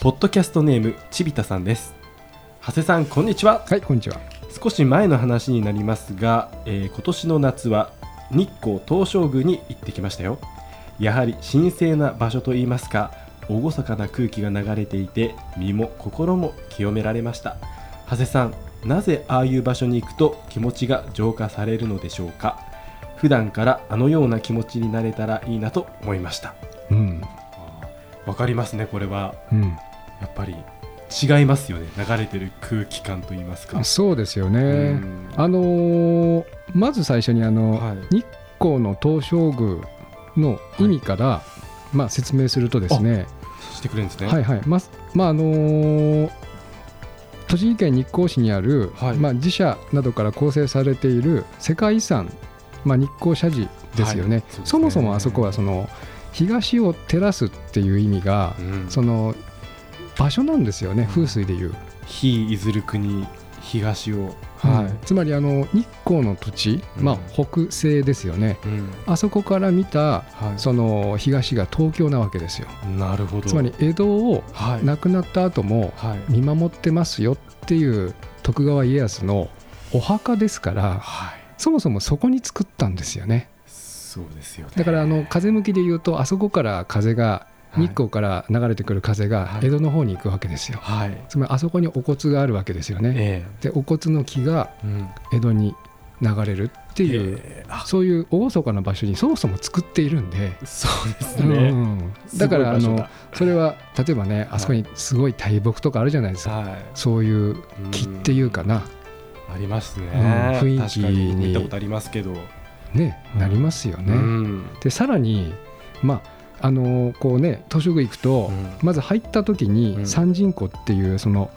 ポッドキャストネームちびたさんです。長谷さんこんにちは。はい、こんにちは。少し前の話になりますが、えー今年の夏は日光東照宮に行ってきましたよ。やはり神聖な場所といいますか厳かな空気が流れていて身も心も清められました。長谷さんなぜああいう場所に行くと気持ちが浄化されるのでしょうか？普段からあのような気持ちになれたらいいなと思いました。うん、わかりますねこれは。うん、やっぱり違いますよね。流れてる空気感といいますか。そうですよね。うん。あのーまず最初にあの、はい。日光の東照宮の意味から、まあ説明するとですね、してくれるんですね。はいはい、ままああのー栃木県日光市にある、はい。まあ自社などから構成されている世界遺産、まあ日光社寺ですよね。はい。そね。そもそもあそこはその東を照らすっていう意味が、うん。その場所なんですよね、風水でいう。非いずる国東を。はい、つまりあの日光の土地、うん。まあ、北西ですよね、うん。あそこから見たはその東が東京なわけですよ。い、なるほど。つまり江戸をはい。亡くなった後もはい。見守ってますよっていう徳川家康のお墓ですからはい。そもそもそこに作ったんですよね。そうですよね。だからあの風向きで言うとあそこから風がはい日光から流れてくる風がはい。江戸の方に行くわけですよ。はい。つまりあそこにお骨があるわけですよね。えでお骨の木が江戸に流れるっていうええ。あ。そういう厳かな場所にそもそも作っているんで、そうですうんね、うん。だ。からあのそれは例えばねあそこにすごい大木とかあるじゃないですか、はい。そういう木っていうかな、ありますね、うん雰囲気に。に見たことありますけど。ねなりますよね。うん。でさらにまああのこうね東照宮行くと、うん。まず入った時にうん。三神湖っていうその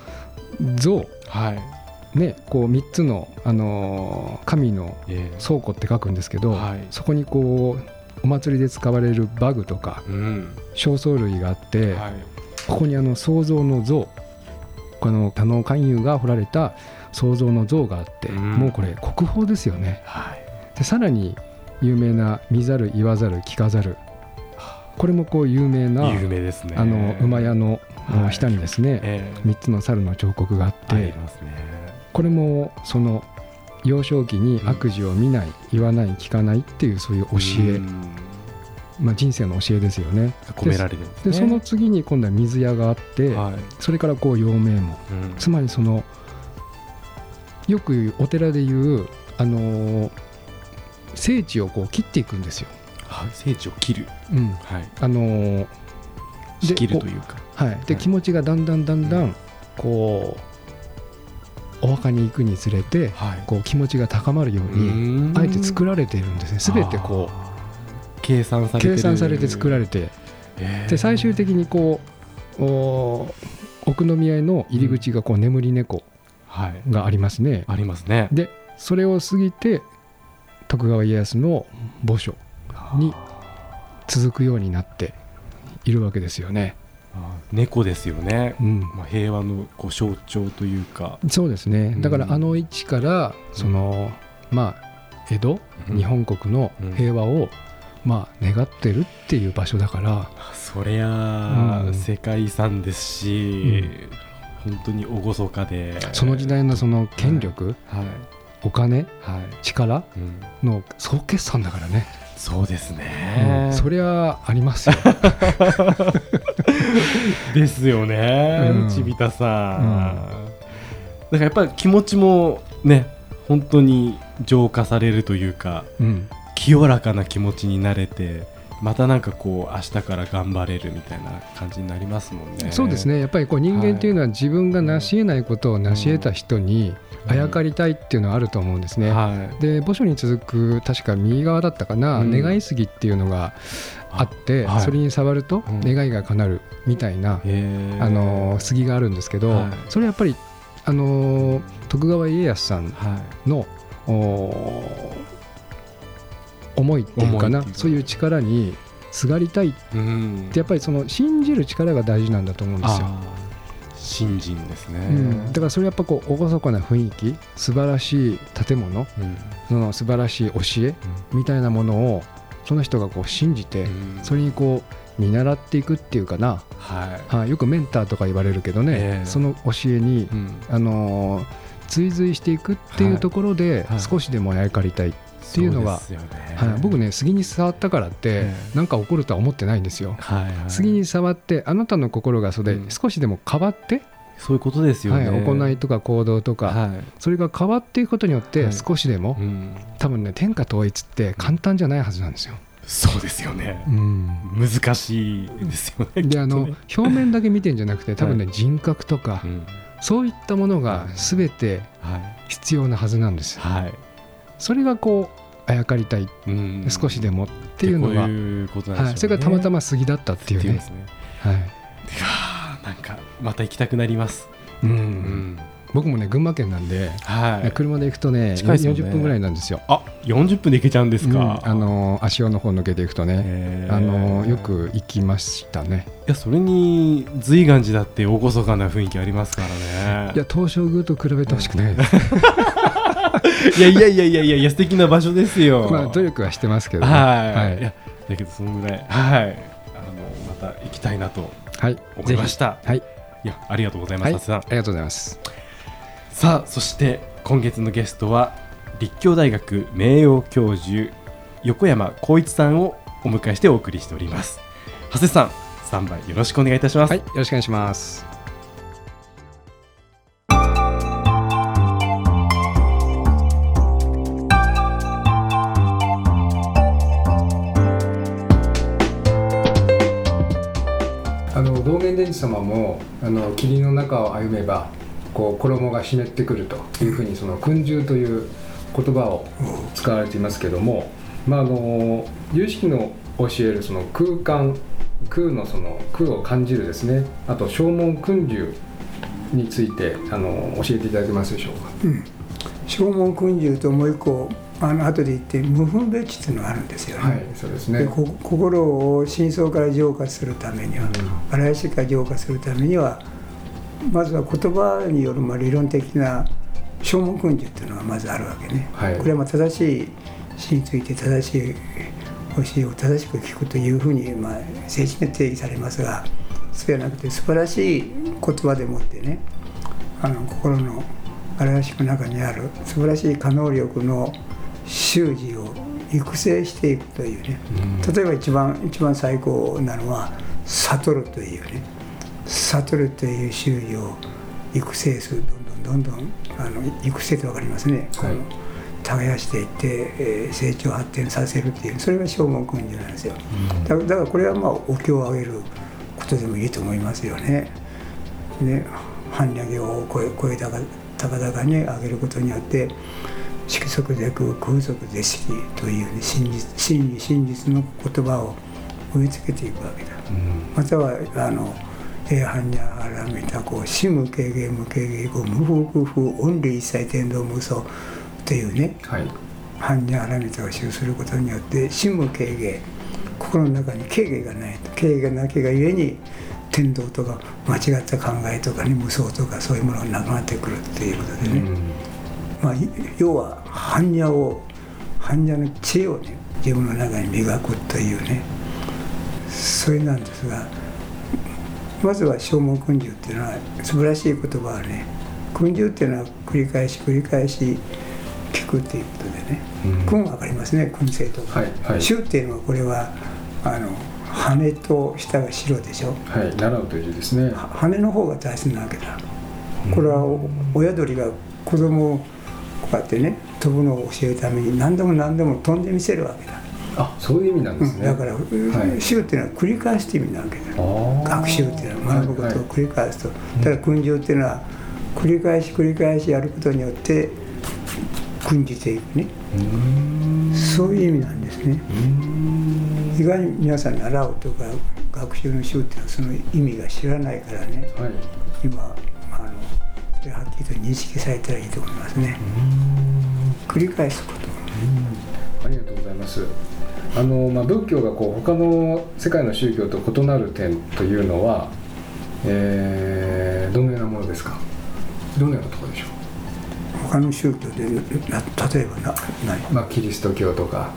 像。はい。ねこう3つの、あのー神のええ。倉庫って書くんですけど、はい。そこにこうお祭りで使われるバグとかうん。正倉類があって、はい。ここにあの創造の像この多能勧誘が彫られた創造の像があって、うん。もうこれ国宝ですよね。はい。でさらに有名な見ざる言わざる聞かざるこれもこう有名な有名ですね。あの馬屋のはい。下にですね、ええ。3つの猿の彫刻があってね。これもその幼少期に悪事を見ない、言わない聞かないっていうそういう教え、うん。まあ、人生の教えですよね。込められてるんですね。でその次に今度は水屋があって、はい。それからこう陽明門。うん。つまりそのよくお寺でいうあのー聖地をこう切っていくんですよ。はい聖地を切る。うん。はい。あのーで仕切るというか。はい、ではい。気持ちがだんだんだんだんこうお墓に行くにつれてはい。こう気持ちが高まるようにあえて作られているんですね。全てこあー計算さうれてる。計算されて作られて。えー。で最終的にこうお奥宮への入り口がこう眠り猫はい。がありますね。ありますね。でそれを過ぎて徳川家康の墓所に続くようになっているわけですよね。猫ですよね。うん、まあ平和のこう象徴というか。そうですね。だからうんあの位置からその、まあ江戸、うん。日本国の平和を、まあ願ってるっていう場所だから。そりゃうん。世界遺産ですし本当に厳かで。その時代のその権力、はい。お金はい。力うんの総決算だからね、そうですうねんそりゃありますよ。ですよね、うん。ちびたさん、だからやっぱり気持ちもね本当に浄化されるというかうん。清らかな気持ちになれてまたなんかこう明日から頑張れるみたいな感じになりますもんね。そうですね。やっぱりこう人間っていうのは自分が成し得ないことを成し得た人にあやかりたいっていうのはあると思うんですね。はい。で墓所に続く確か右側だったかな、うん。願い杉っていうのがあって、はい。それに触るとうん。願いが叶うみたいな、へー。あの杉があるんですけど、はい。それやっぱりあの徳川家康さんはい。のお思いっていうかなそういう力にすがりたいっうん。てやっぱりその信じる力が大事なんだと思うんですよ。新人ですね、うん、だからそれやっぱこう厳かな雰囲気素晴らしい建物うん。その素晴らしい教えみたいなものをその人がこう信じてうん。それにこう見習っていくっていうかな、はい、はい、よくメンターとか言われるけどね、ええ。その教えにうん。あのー追随していくっていうところではい。少しでもあやかりたい、っていうのがね。はい、僕ね杉に触ったからってええ。なんか起こるとは思ってないんですよ。はいはい、杉に触ってあなたの心がそれうん。少しでも変わって、そういうことですよはい、ね、行いとか行動とか、はい。それが変わっていくことによってはい少しでも、うん、多分ね天下統一って簡単じゃないはずなんですよ。そうですよね。うん。難しいですよねであの表面だけ見てんじゃなくて多分ね、は人格とかとねそういったものが全てうんはい。必要なはずなんですよ。はい、それがこうあやかりたいうん。少しでもっていうのが、はい、それがたまたま杉だったっていうね。いね。はい。なんかまた行きたくなります、うん。うん。僕もね群馬県なんで、はい。車で行くとねね。40分ぐらいなんですよ。あ40分で行けちゃうんですか、うん。あの足尾の方抜けていくとね、あのよく行きましたね。いやそれに随願寺だって厳かな雰囲気ありますからね。いや東照宮と比べてほしくないです。いやいやいやいやいやいや素敵な場所ですよ。まあ努力はしてますけどね。はい、はい。だけどそのぐらいはい。あのまた行きたいなとはい、思いました。はい、いやありがとうございます、はい、ありがとうございます。さあそして今月のゲストは立教大学名誉教授横山光一さんをお迎えしてお送りしております。長谷さんスタンバイよろしくお願いいたします、はい、よろしくお願いします。様もあの霧の中を歩めばこう衣が湿ってくるというふうにその訓従という言葉を使われていますけども、まああの有識の教えるその空間空のその空を感じるですねあと正門訓従についてあの教えていただけますでしょうか？正門訓従ともう一個あの後で言って無分別っていうのがあるんですよね。はい、そうですね。心を深層から浄化するためには、荒いしから浄化するためにはまずは言葉によるまあ理論的な正門訓従っていうのがまずあるわけね。はいこれはまあ正しい死について正しい教えを正しく聞くというふうにまあ正式に定義されますがそうじゃなくて素晴らしい言葉でもってねあの心の荒々しく中にある素晴らしい可能力の習字を育成していくというね、例えば一番一番最高なのは悟るというね。悟るという習字を育成する。どんどんどんどんあの育成って分かりますね、この耕していって、えー成長発展させるっていうそれが正門訓授なんですよ、だだからこれはまあお経をあげることでもいいと思いますよね。ね般若行を超え超えたか高々に上げることによって色即是空空即是色という、ね、真実真理真実の言葉を植え付けていくわけだ。またはあの「え般若あらめたこう死無軽減無軽減後無風空風オンリー一切天道無双」というねはい。般若あらめたを修することによって死無軽減心の中に軽減がないと軽減がなきがゆえに天道とか間違った考えとかに無双とかそういうものがなくなってくるっていうことでね、まあ、い要は般若を般若の知恵をね自分の中に磨くというねそれなんですがまずは正門訓授っていうのは素晴らしい言葉はね訓授っていうのは繰り返し繰り返し聞くっていうことでねうん。訓わかりますね訓性とか。はいはい。衆っていうのはこれはあの羽と下が白でしょ。はい、習うという字ですね。は羽の方が大切なわけだ。これはお親鳥が子供をこうやってね飛ぶのを教えるために何度も何度も飛んでみせるわけだ、あ、そういう意味なんですね。うんだから、はい。習っていうのは繰り返すって意味なわけだ。学習っていうのは学ぶことを繰り返すと、だから訓授っていうのは繰り返し繰り返しやることによって訓じていくね。そういう意味なんですね。意外に皆さん習うとか学習の習っていうのはその意味が知らないからね。はい。今、まあ、あのそれはっきりと認識されたらいいと思いますね。繰り返すこと。ありがとうございます。あのまあ、仏教がこう他の世界の宗教と異なる点というのは、えーどのようなものですか？どのようなところでしょ他の宗教でな例えばな何う、まあ、キリスト教とか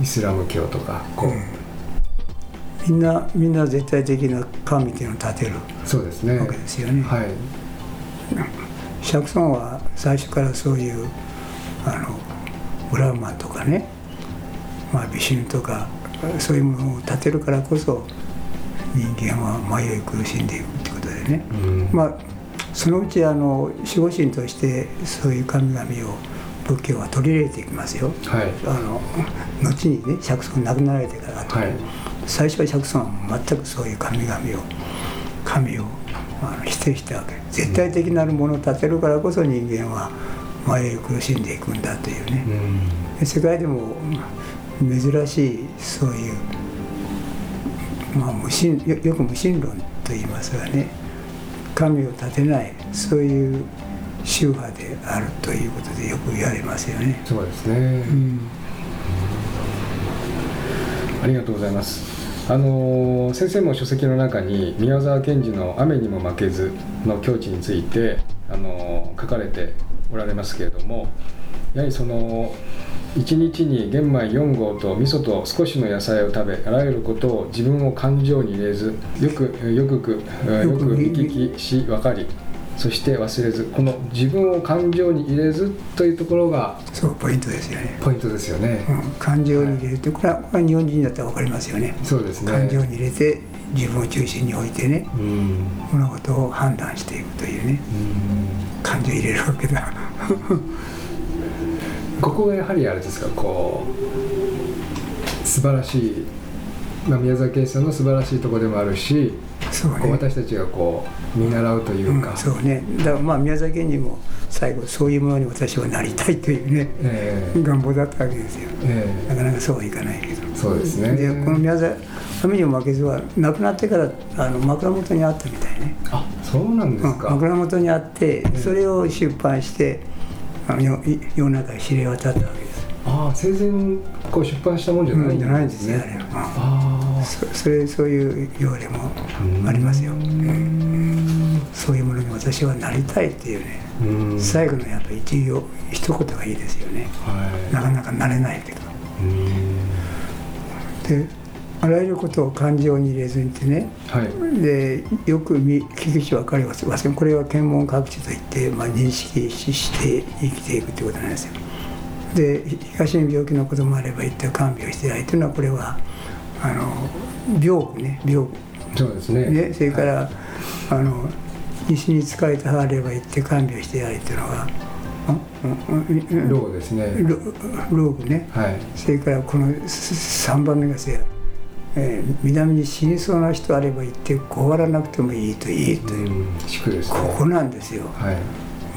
イスラム教とかこう、みんなみんな絶対的な神っていうのを立てるそうですね。わけですよね。はい釈尊は最初からそういうあのブラーマンとかね、まあ、ビシュヌとかそういうものを立てるからこそ人間は迷い苦しんでいくってことでね、うん。まあそのうちあの守護神としてそういう神々を仏教は取り入れていきますよ。はい。あの後にね釈尊亡くなられてから。後にはい。最初は釈尊は全くそういう神々を神をあの否定したわけ絶対的なるものを立てるからこそ人間は迷い苦しんでいくんだというね。うん。で世界でも珍しいそういう、まあ、無神よよく無神論と言いますがね。神を立てないそういう宗派であるということでよく言われますよね。そうですね、うん。ありがとうございます。あの先生も書籍の中に宮沢賢治の「雨にも負けず」の境地について、あの書かれておられますけれどもやはりその1日に玄米4合と味噌と少しの野菜を食べあらゆることを自分を感情に入れずよくよくくよくく見聞きし分かりそして忘れずこの自分を感情に入れずというところがそうポイントですよね。ポイントですよね。うん感情に入れるってこれはこれは日本人だったら分かりますよね。そうですね。感情に入れて自分を中心に置いてねうん物事を判断していくというねうん感情を入れるわけだ。ここがやはりあれですかこう素晴らしい、まあ、宮沢賢治さんの素晴らしいところでもあるし、そうね。こう私たちがこう見習うというか、うん、そうね。だからまあ宮崎賢治も最後そういうものに私はなりたいというねええ。願望だったわけですよ。えなかなかそうはいかない。けどえそうですね。でこの宮崎雨にも負けずは亡くなってからあの枕元にあったみたいね、あそうなんですうん、か、枕元にあってそれを出版してあのよ世の中に知れ渡ったわけです。ああ生前こう出版したもんじゃないんじゃないんですすよあれは、あうんそそれそういう要例もありますよ、うんそういうものに私はなりたいっていうねあうん最後のやっぱ一行一言がいいですよね。はい。なかなかなれないけど。うんであらゆることを感情に入れずにってねはい。でよく見聞くし分かります。これは検問各地といって、まあ、認識して生きていくということなんですよ。で東に病気のこともあれば一体看病してないというのはこれはあの病具ね病そうですね。具ねそれから、あの西に疲れてはれば行って看病してやれというのはうんうんうんうん。ローですね。ロローグね。はい。それからこの3番目がせや、えー南に死にそうな人あれば行って怖らなくてもいいといいという、ね。ここなんですよ。はい。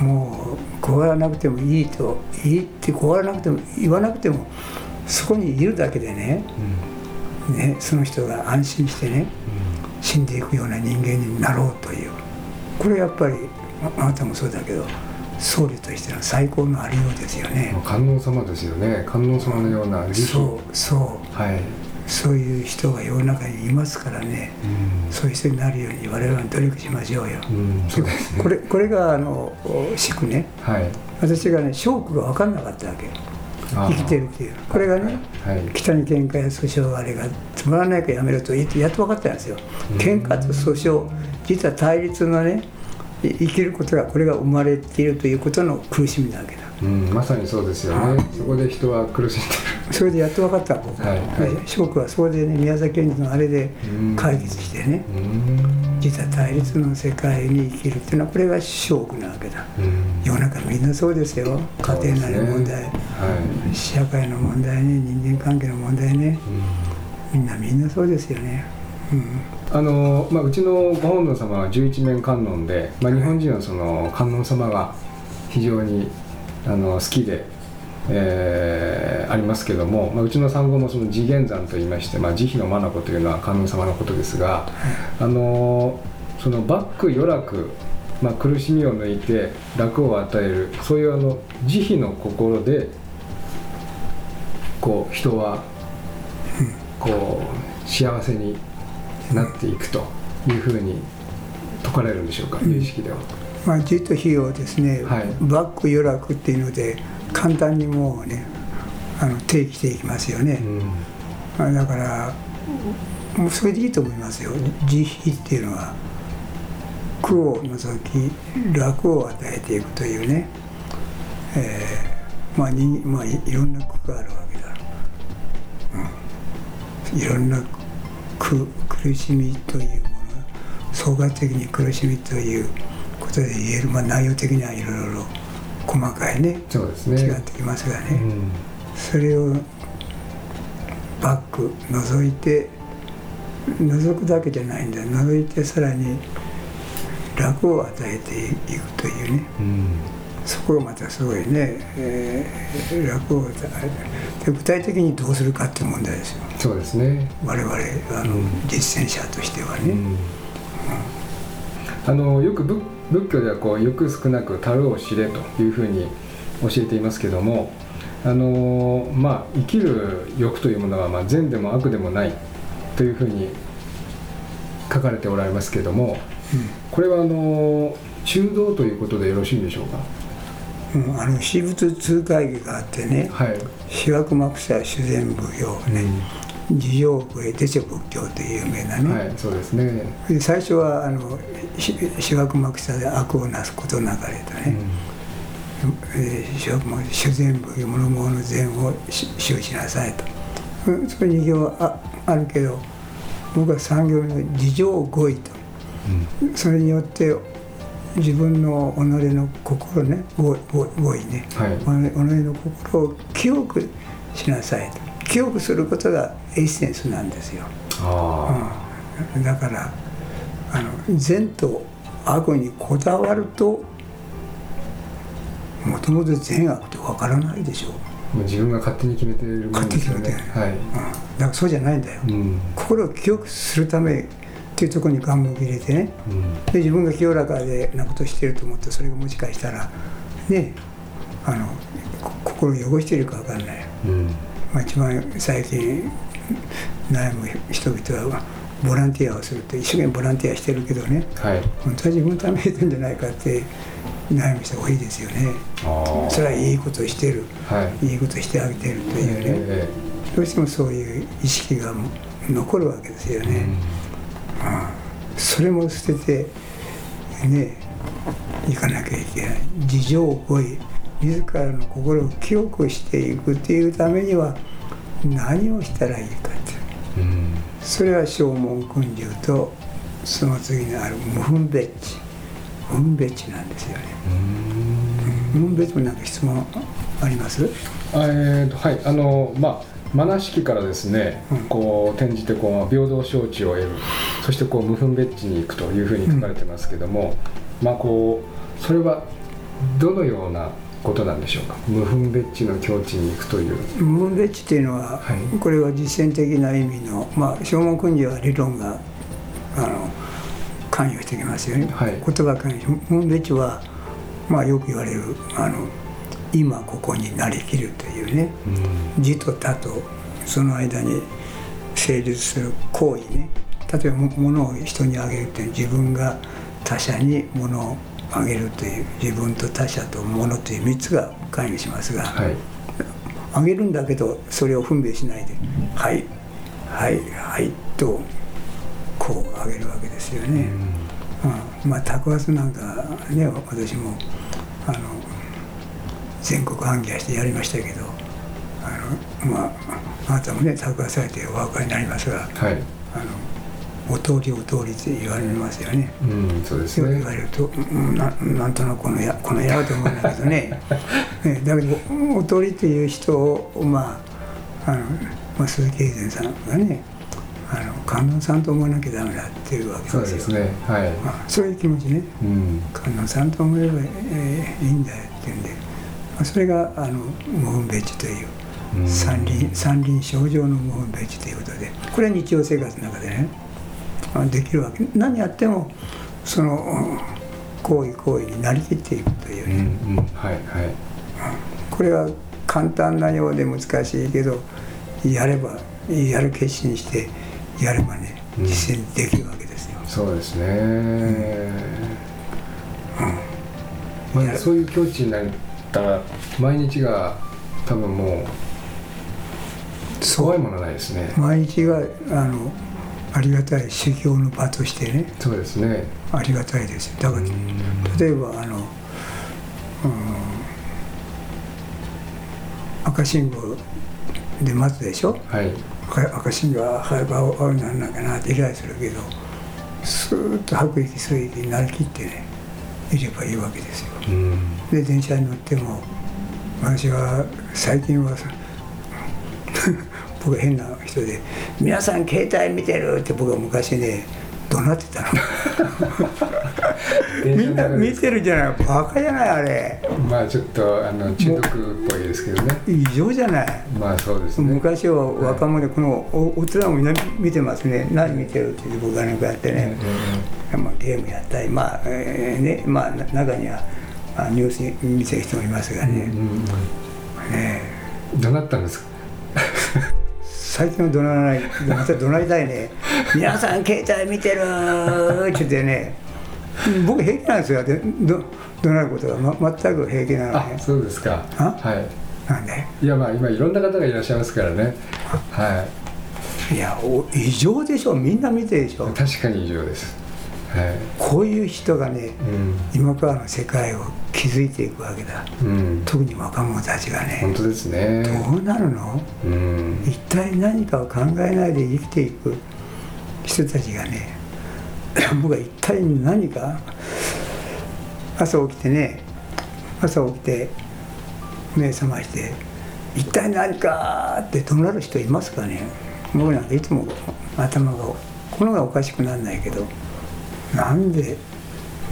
もう怖らなくてもいいといいって怖らなくても言わなくてもそこにいるだけでねうんねその人が安心してね死んでいくような人間になろうという。これやっぱりああなたもそうだけど僧侶としての最高のありようですよね。観音様ですよね。観音様のようなそうそう。はい、そういう人が世の中にいますからね。そういう人になるように我々は努力しましょうよ。うん、うん、そうですね。これこれがあのしくね。はい。私がね証拠が分かんなかったわけ生きてるっていう。これがねはい。北に喧嘩や訴訟あれがつまらないからやめろとやっと分かったんですよ。喧嘩と訴訟実は対立のねい生きることがこれが生まれているということの苦しみなわけだ。うん、まさにそうですよね。そこで人は苦しんでそれでやっと分かった僕は。い。はい。はそれでね宮崎賢治のあれでうん。解決してねるうん。実は対立の世界に生きるっていうのはこれが証拠なわけだ。うん世の中みんなそうですよ。家庭内の問題、はい。社会の問題ね。人間関係の問題ね。みんなみんなそうですよね、あのまあ、うちのご本尊様は十一面観音で、まあ、日本人はその観音様が非常にあの好きで、えーありますけども、まあ、うちの産後もその慈元山といいまして、まあ、慈悲の眼というのは観音様のことですが、あのそのバック余楽、まあ、苦しみを抜いて楽を与える。そういうあの慈悲の心でこう人はこう幸せになっていくというふうに説かれるんでしょうか、有意識では。まあ、じっと火をですね、はい。バック余楽っていうので簡単にもうねあの定義していきますよね、うん。まあだからもうそれでいいと思いますよ。慈悲っていうのは苦を除き楽を与えていくというね、えーまあにまあいいろんな苦があるわけだ、うん、いろんな苦苦しみというもの総合的に苦しみということで言える、まあ、内容的にはいろいろ細かいねそうですね。違ってきますがね、うん。それをバック覗いて覗くだけじゃないんだ。覗いてさらに楽を与えていくというね。うん。そこがまたすごいね、えー楽を与えて具体的にどうするかっていう問題ですよ。そうですね。我々あの、うん。実践者としてはね、うん。あのよく仏仏教ではこう欲少なく樽を知れというふうに教えていますけどもあのまあ生きる欲というものはまあ善でも悪でもないというふうに書かれておられますけどもこれはあの中道ということでよろしいんでしょうか？うんうんあの私物通会議があってねはい、私学幕者修善仏教ね自浄具へ出世仏教という有名なね、はいそうですね、で最初はあのし私学幕者で悪をなすことなかれとね、えー、私学幕者修善部諸々の善をし修しなさいと。うんそれ2行はああるけど僕は3行目の自浄語彙とそれによって自分の己の心ね語彙ね、はい。己己の心を清くしなさいと。清くすることがエッセンスなんですよ。あうん。だからあの善と悪にこだわるともともと善悪ってわからないでしょう、あ、もう自分が勝手に決めているもんですよね。勝手に決めてはい、うん、だからそうじゃないんだよ、うん。心を清くするためっていうところに願目入れてね。うん。で自分が清らかでなことしてると思ってそれがもしかしたらねあのこ心を汚してるかわかんない、うん。まあ、一番最近悩む人々はボランティアをするって一生懸命ボランティアしてるけどね。はい。本当は自分のためにるんじゃないかって悩む人が多いですよね。それはいいことをしてる。はい。いいことしてあげてるというね、えどうしてもそういう意識が残るわけですよえね、それも捨ててねいかなきゃいけない。自情語彙自らの心を清くしていくっていうためには何をしたらいいかって。うんうんそれは正門訓流とその次にある無分別地。無分別地なんですよね。無分別地もなんか質問あります？あえーとはい。あのまあマナ式からですね、うん。こう転じてこう平等承知を得る。そしてこう無分別地に行くというふうに書かれてますけども、まあこうそれはどのようなことなんでしょうか？無分別地の境地に行くという。無分別地っていうのは、はい。これは実践的な意味のまあ正門訓流は理論があの関与してきますよね、はい。言葉関与無分別地はまあよく言われるあの今ここになりきるというね。うん字と他とその間に成立する行為ね。例えばも物を人にあげるっていう自分が他者に物をあげるという自分と他者と物という3つが関与しますが、はい。あげるんだけどそれを分別しないで「はいはいはい」とこうあげるわけですよね。うん。まあ宅発なんかね私もあの全国行脚してやりましたけどあのまああなたもね宅発されてお分かりになりますがはい。あのお通りお通りって言われますよね。うんそうですそう言ねわれると、うんななんとなくこのやこのやと思うん だけどね。ねだけどおとりという人をまああの、まあ、鈴木平善さんがねああの観音さんと思わなきゃダメだっていうわけですよ。そうですね。はい、まあ、そういう気持ちね。うん。観音さんと思えば、えーいいんだよっていうんで、まあ、それがあの無分別地といううん。三輪三輪症状の無分別地ということでこれは日常生活の中でねあできるわけ。何やってもそのうん行為行為になりきっていくといううんね、うん。はいはい。これは簡単なようで難しいけどやればやる決心してやればねうん。実践できるわけですよ。そうですね、まあ、そういう境地になった。ら毎日が多分もう怖いものないですね。毎日があのありがたい修行の場としてね。そうですね。ありがたいです。よだからうん。例えばあの、うん、赤信号で待つでしょ？はい。赤赤信号は早く青青にならなきゃなってイライラするけどスーッと吐く息吸う息になりきってねいればいいわけですよ。うんで電車に乗っても私は最近はさ 僕は変な人で「皆さん携帯見てる」って僕は昔ね怒鳴ってたの。みんな見てるじゃないバカじゃないあれ。まあちょっとあの中毒っぽいですけどね。異常じゃない。まあそうですね。昔は若者でこのお大人もみんな見てますね。何見てるって僕がなんかやってね、まあ、ゲームやったりまあ、えーねまあな中にはまあニュース見てる人もいますがね,、うんうんうん。ねどうなったんですか？最近は怒鳴らない。また怒鳴りたいね。皆さん携帯見てるって言ってね。僕平気なんですよ。でど怒鳴ることが、ま、全く平気なのあねそうですか。あ？はなんで？いいやまあ今いろんな方がいらっしゃいますからね。はい。やお異常でしょ。みんな見てるでしょ。い確かに異常です。はいこういう人がねうん。今からの世界を築いていくわけだ。うん。特に若者たちがね。本当ですね。どうなるの？うん。一体何かを考えないで生きていく。人たちがね 僕は一体何か？朝起きてね朝起きて目覚まして一体何かって怒鳴る人いますかね？僕なんかいつも頭がこのがおかしくなんないけどなんで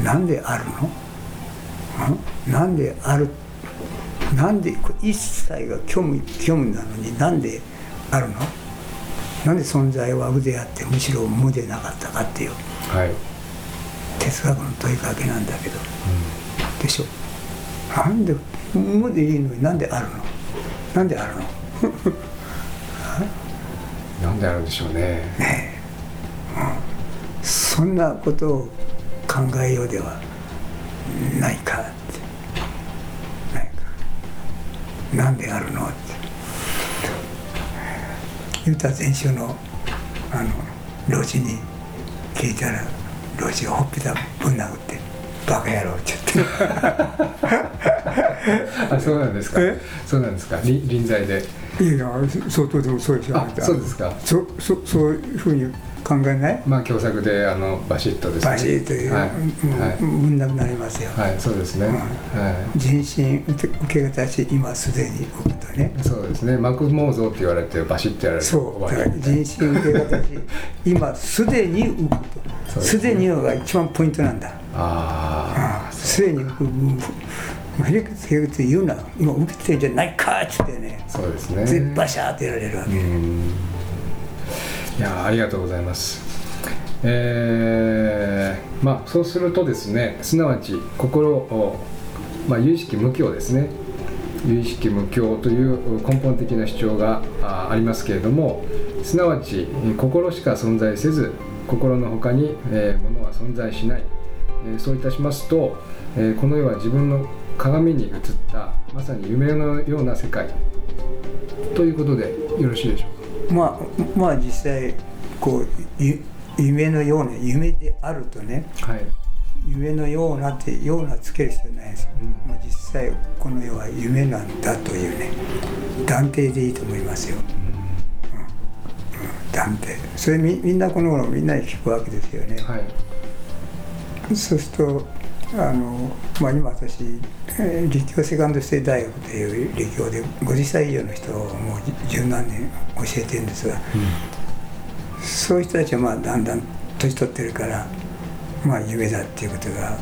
なんであるの？ん？なんである？なんでこれ一切が虚無虚無なのになんであるの？なんで存在は無であってむしろ無でなかったかっていう。はい。哲学の問いかけなんだけど、でしょ？なんで無でいいのになんであるの？なんであるの？なんであるんでしょうねそんなことを考えようではないか。って。ないかなんであるのって。言うたら先週のあの老人に聞いたら老人がほっぺたぶん殴って「バカ野郎」って。言ってあそうなんですか。えそうなんですか。り臨在でいやいや相当でもそうでしょ。あそうですか。そそそういうふうに考えない？まあ共作であのバシッとですね。バシッという、はい。もうはいぶんなくなりますよ、はいそうですね、うんは人身受け受け渡し今すでに置くとねいそうですね膜毛像って言われてバシッとやられてそうだから人身受け渡し今すでに浮くとそうですねにが一番ポイントなんだああすでに浮くもうへりくつへりくつ言うな今受けてるんじゃないかっつってねそうですねでバシャーってやられるわけ、うんいやありがとうございます。えーまあそうするとですねすなわち心を、まあ、有意識無境ですね。有意識無境という根本的な主張があありますけれどもすなわち心しか存在せず心の他に、えー、物は存在しない、えーそういたしますと、えーこの世は自分の鏡に映ったまさに夢のような世界ということでよろしいでしょうか？まあまあ実際こうゆ夢のような夢であるとねはい。夢のようなってようなつける必要ないです。よ、うん。もう実際この世は夢なんだというね断定でいいと思いますよ、うん。うん。断定。それみみんなこの頃みんなに聞くわけですよね、はい。そうするとあの、まあ、今私、えー立教セカンドステイ大学という立教で50歳以上の人をもう十何年教えてるんですが、そういう人たちはまあだんだん年取ってるからまあ夢だっていうことが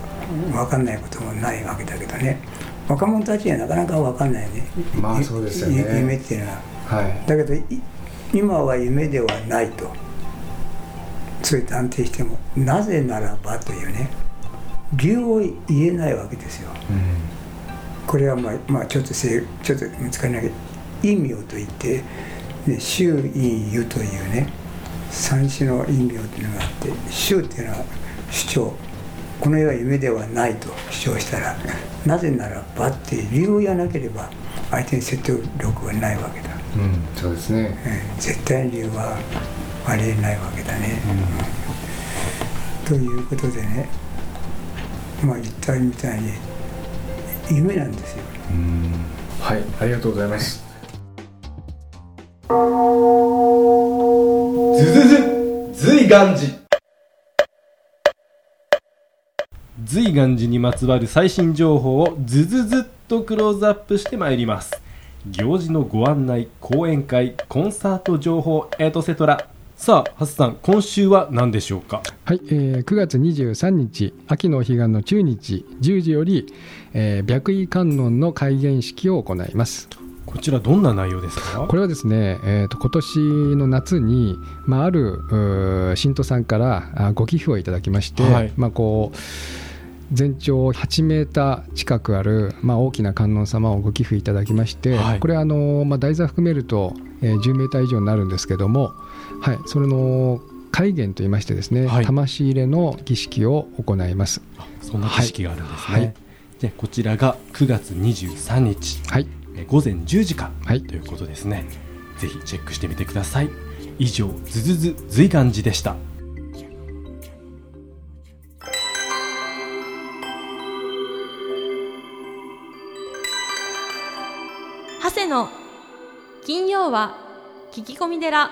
分かんないこともないわけだけどね。若者たちにはなかなか分かんないね。まあそうですよね。ゆ夢っていうのは。はい。だけどい今は夢ではないと。そう断定してもなぜならばというね理由を言えないわけですよ。これはまあ、まあ、ちょっとせいちょっと難しいんだけど陰陽といって、ね、周陰湯というね三種の陰陽というのがあって周っていうのは主張。この世は夢ではないと主張したらなぜならばっていう理由を言わなければ相手に説得力がないわけだ、うん、うん、そうですね。ええ絶対に理由はありえないわけだね、ということでねまあ言ったみたいに夢なんですよ。はいありがとうございます。ずずず随願寺随願寺にまつわる最新情報をずずずっとクローズアップしてまいります。行事のご案内講演会コンサート情報エトセトラさあハスさん今週は何でしょうか？はい、えー9月23日秋のお彼岸の中日10時より、えー白衣観音の開眼式を行います。こちらどんな内容ですか？これはですね、えー、と今年の夏に、まあ、ある信徒さんからあご寄付をいただきまして、はい。まあ、こう全長8メーター近くある、まあ、大きな観音様をご寄付いただきまして、はい。これあの、まあ、台座含めると、えー10メーター以上になるんですけども、はい、それの戒厳といいましてですね、はい。魂入れの儀式を行います。そんな儀式があるんですね、はい。はいでこちらが9月23日。はい、え午前10時かい。ということですね、ぜひチェックしてみてください。以上ずずず随願寺でした。長谷の金曜は聞き込み寺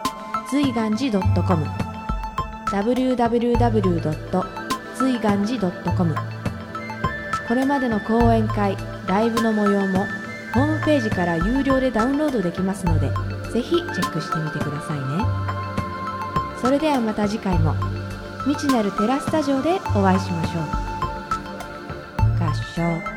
随願寺 .com www. 随願寺 .com これまでの講演会ライブの模様もホームページから有料でダウンロードできますのでぜひチェックしてみてくださいね。それではまた次回も未知なるテラスタジオでお会いしましょう。合唱。